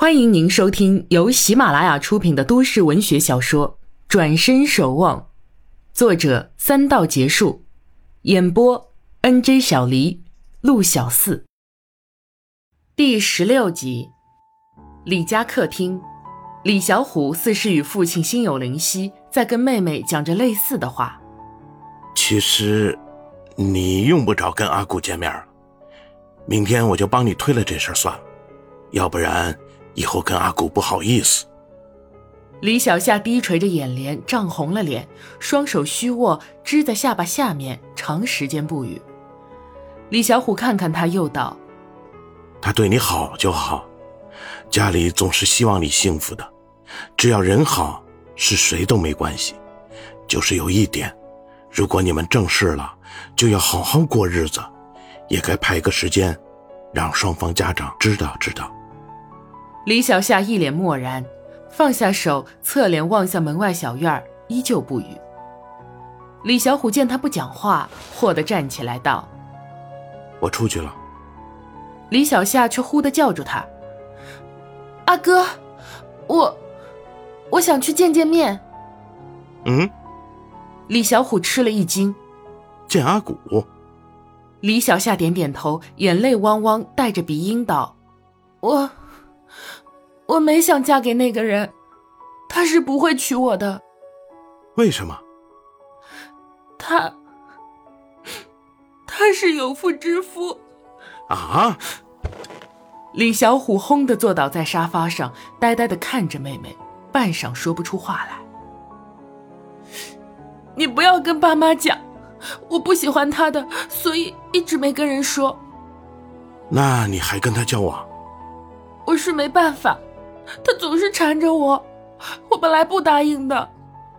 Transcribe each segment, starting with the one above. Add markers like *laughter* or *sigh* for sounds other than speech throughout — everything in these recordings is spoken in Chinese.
欢迎您收听由喜马拉雅出品的都市文学小说《转身守望》，作者三道结束，演播 N J 小黎、陆小四。第十六集，李家客厅，李小虎似是与父亲心有灵犀，在跟妹妹讲着类似的话。其实，你用不着跟阿古见面了，明天我就帮你推了这事儿算了，要不然。以后跟阿古不好意思。李小夏低垂着眼帘，涨红了脸，双手虚握，支在下巴下面，长时间不语。李小虎看看他，又道：“他对你好就好，家里总是希望你幸福的，只要人好，是谁都没关系。就是有一点，如果你们正式了，就要好好过日子，也该排个时间，让双方家长知道知道。”李小夏一脸漠然，放下手，侧脸望向门外小院依旧不语。李小虎见他不讲话，霍地站起来道：“我出去了。”李小夏却忽地叫住他：“阿哥，我，我想去见见面。”嗯。李小虎吃了一惊：“见阿古？”李小夏点点头，眼泪汪汪，带着鼻音道：“我。”我没想嫁给那个人，他是不会娶我的。为什么？他，他是有妇之夫。啊！李小虎轰的坐倒在沙发上，呆呆的看着妹妹，半晌说不出话来。你不要跟爸妈讲，我不喜欢他的，所以一直没跟人说。那你还跟他交往？我是没办法。他总是缠着我，我本来不答应的，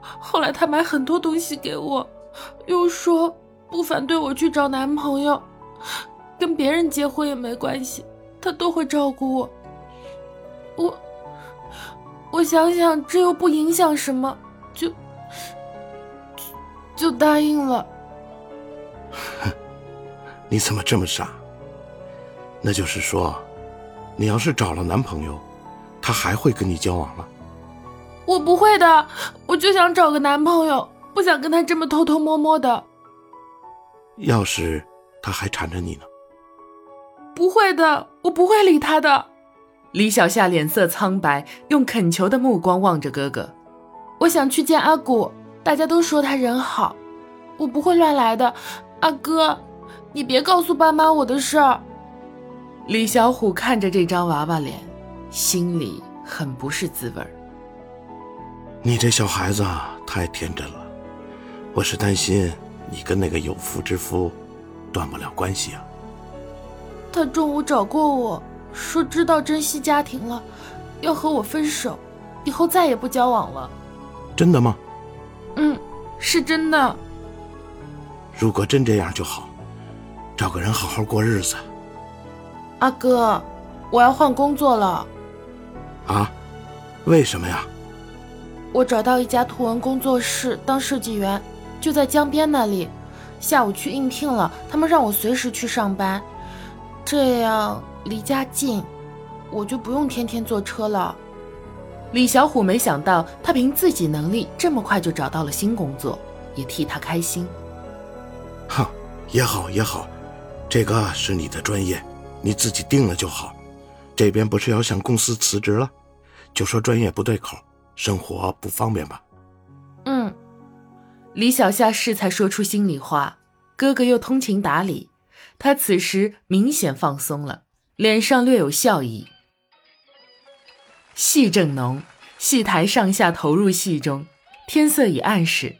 后来他买很多东西给我，又说不反对我去找男朋友，跟别人结婚也没关系，他都会照顾我。我，我想想，这又不影响什么，就就答应了。*laughs* 你怎么这么傻？那就是说，你要是找了男朋友。他还会跟你交往吗？我不会的，我就想找个男朋友，不想跟他这么偷偷摸摸的。要是他还缠着你呢？不会的，我不会理他的。李小夏脸色苍白，用恳求的目光望着哥哥。我想去见阿古，大家都说他人好，我不会乱来的。阿哥，你别告诉爸妈我的事儿。李小虎看着这张娃娃脸。心里很不是滋味儿。你这小孩子太天真了，我是担心你跟那个有妇之夫断不了关系啊。他中午找过我说知道珍惜家庭了，要和我分手，以后再也不交往了。真的吗？嗯，是真的。如果真这样就好，找个人好好过日子。阿哥，我要换工作了。啊，为什么呀？我找到一家图文工作室当设计员，就在江边那里。下午去应聘了，他们让我随时去上班，这样离家近，我就不用天天坐车了。李小虎没想到他凭自己能力这么快就找到了新工作，也替他开心。哼，也好也好，这个是你的专业，你自己定了就好。这边不是要向公司辞职了？就说专业不对口，生活不方便吧。嗯，李小夏适才说出心里话，哥哥又通情达理，他此时明显放松了，脸上略有笑意。戏正浓，戏台上下投入戏中，天色已暗时，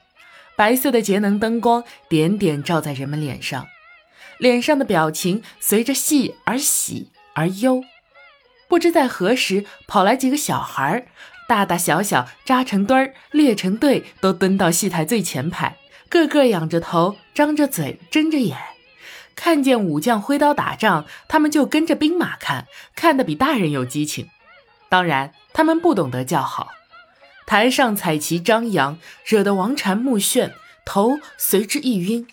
白色的节能灯光点点照在人们脸上，脸上的表情随着戏而喜而忧。不知在何时跑来几个小孩大大小小扎成堆儿，列成队，都蹲到戏台最前排，个个仰着头，张着嘴，睁着眼，看见武将挥刀打仗，他们就跟着兵马看，看得比大人有激情。当然，他们不懂得叫好。台上彩旗张扬，惹得王禅目眩，头随之一晕。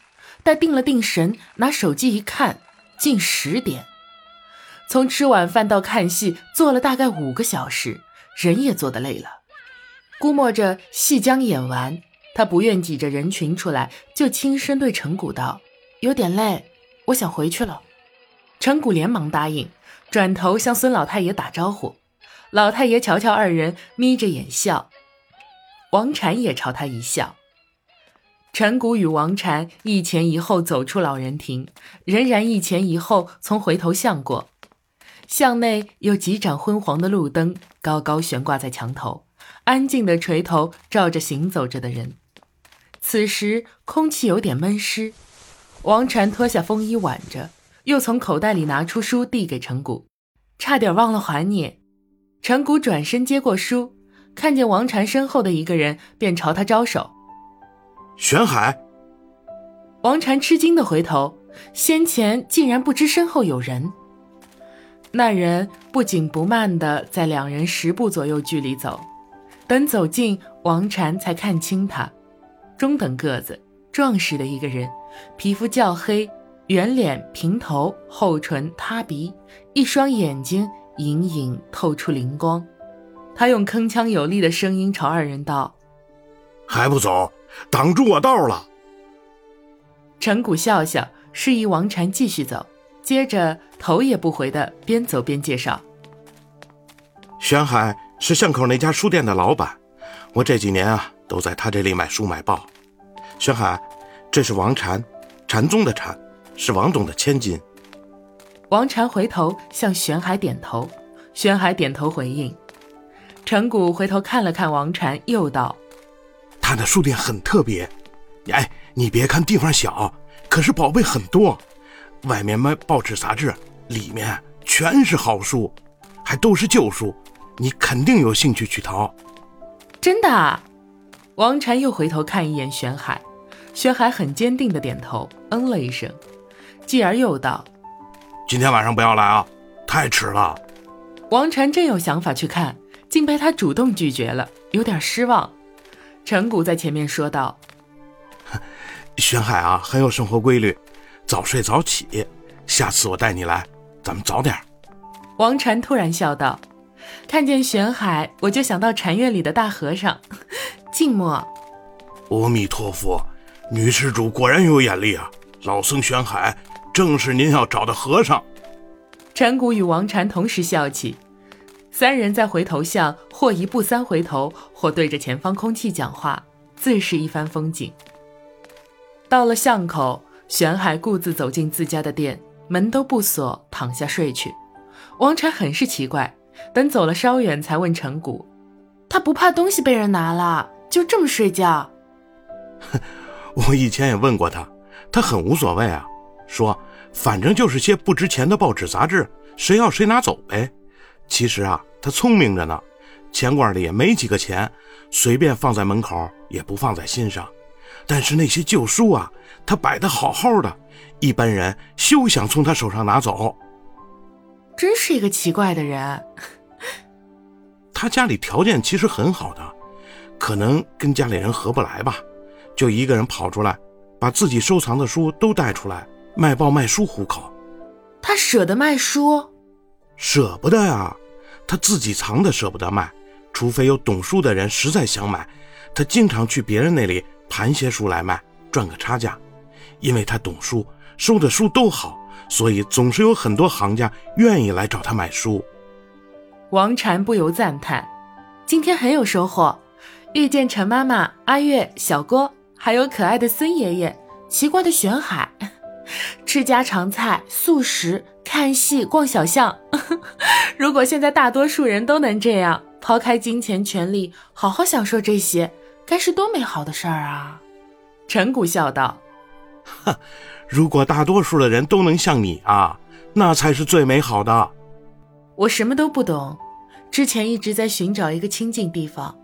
待定了定神，拿手机一看，近十点。从吃晚饭到看戏，坐了大概五个小时，人也坐得累了。估摸着戏将演完，他不愿挤着人群出来，就轻声对陈谷道：“有点累，我想回去了。”陈谷连忙答应，转头向孙老太爷打招呼。老太爷瞧瞧二人，眯着眼笑。王禅也朝他一笑。陈谷与王禅一前一后走出老人亭，仍然一前一后从回头巷过。巷内有几盏昏黄的路灯，高高悬挂在墙头，安静的垂头照着行走着的人。此时空气有点闷湿，王禅脱下风衣挽着，又从口袋里拿出书递给陈谷，差点忘了还你。陈谷转身接过书，看见王禅身后的一个人，便朝他招手。玄海。王禅吃惊的回头，先前竟然不知身后有人。那人不紧不慢的在两人十步左右距离走，等走近，王禅才看清他，中等个子、壮实的一个人，皮肤较黑，圆脸、平头、厚唇、塌鼻，一双眼睛。隐隐透出灵光，他用铿锵有力的声音朝二人道：“还不走，挡住我道了。”陈谷笑笑，示意王禅继续走，接着头也不回的边走边介绍：“玄海是巷口那家书店的老板，我这几年啊都在他这里买书买报。玄海，这是王禅，禅宗的禅，是王董的千金。”王禅回头向玄海点头，玄海点头回应。陈谷回头看了看王禅，又道：“他的书店很特别，哎，你别看地方小，可是宝贝很多。外面卖报纸杂志，里面全是好书，还都是旧书，你肯定有兴趣去淘。”真的？王禅又回头看一眼玄海，玄海很坚定的点头，嗯了一声，继而又道。今天晚上不要来啊，太迟了。王禅真有想法去看，竟被他主动拒绝了，有点失望。陈谷在前面说道：“ *laughs* 玄海啊，很有生活规律，早睡早起。下次我带你来，咱们早点。”王禅突然笑道：“看见玄海，我就想到禅院里的大和尚，*laughs* 静默。”阿弥陀佛，女施主果然有眼力啊，老僧玄海。正是您要找的和尚。陈谷与王禅同时笑起，三人在回头巷或一步三回头，或对着前方空气讲话，自是一番风景。到了巷口，玄海顾自走进自家的店，门都不锁，躺下睡去。王禅很是奇怪，等走了稍远，才问陈谷：“他不怕东西被人拿了，就这么睡觉？” *laughs* 我以前也问过他，他很无所谓啊，说。反正就是些不值钱的报纸杂志，谁要谁拿走呗。其实啊，他聪明着呢，钱罐里也没几个钱，随便放在门口也不放在心上。但是那些旧书啊，他摆的好好的，一般人休想从他手上拿走。真是一个奇怪的人。他家里条件其实很好的，可能跟家里人合不来吧，就一个人跑出来，把自己收藏的书都带出来。卖报卖书糊口，他舍得卖书？舍不得呀，他自己藏的舍不得卖，除非有懂书的人实在想买，他经常去别人那里盘些书来卖，赚个差价。因为他懂书，收的书都好，所以总是有很多行家愿意来找他买书。王禅不由赞叹：今天很有收获，遇见陈妈妈、阿月、小郭，还有可爱的孙爷爷，奇怪的玄海。*laughs* 吃家常菜、素食、看戏、逛小巷。*laughs* 如果现在大多数人都能这样，抛开金钱、权力，好好享受这些，该是多美好的事儿啊！陈谷笑道：“哼，如果大多数的人都能像你啊，那才是最美好的。”我什么都不懂，之前一直在寻找一个清静地方，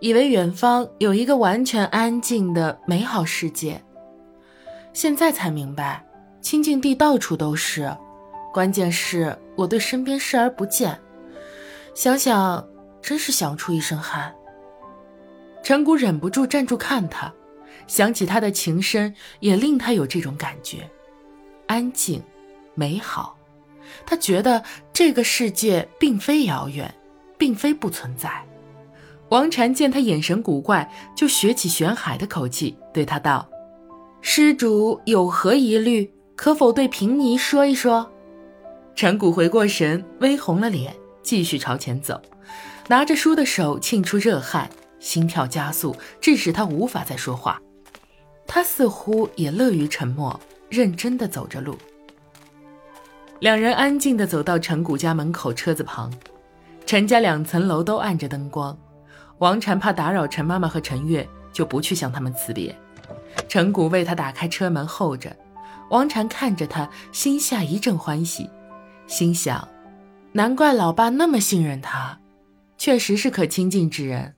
以为远方有一个完全安静的美好世界。现在才明白，清净地到处都是，关键是我对身边视而不见。想想，真是想出一身汗。陈谷忍不住站住看他，想起他的情深，也令他有这种感觉：安静、美好。他觉得这个世界并非遥远，并非不存在。王禅见他眼神古怪，就学起玄海的口气，对他道：“施主有何疑虑？可否对平尼说一说？”陈谷回过神，微红了脸，继续朝前走，拿着书的手沁出热汗，心跳加速，致使他无法再说话。他似乎也乐于沉默，认真地走着路。两人安静地走到陈谷家门口车子旁，陈家两层楼都暗着灯光。王禅怕打扰陈妈妈和陈月，就不去向他们辞别。陈谷为他打开车门候着，王禅看着他，心下一阵欢喜。心想，难怪老爸那么信任他，确实是可亲近之人。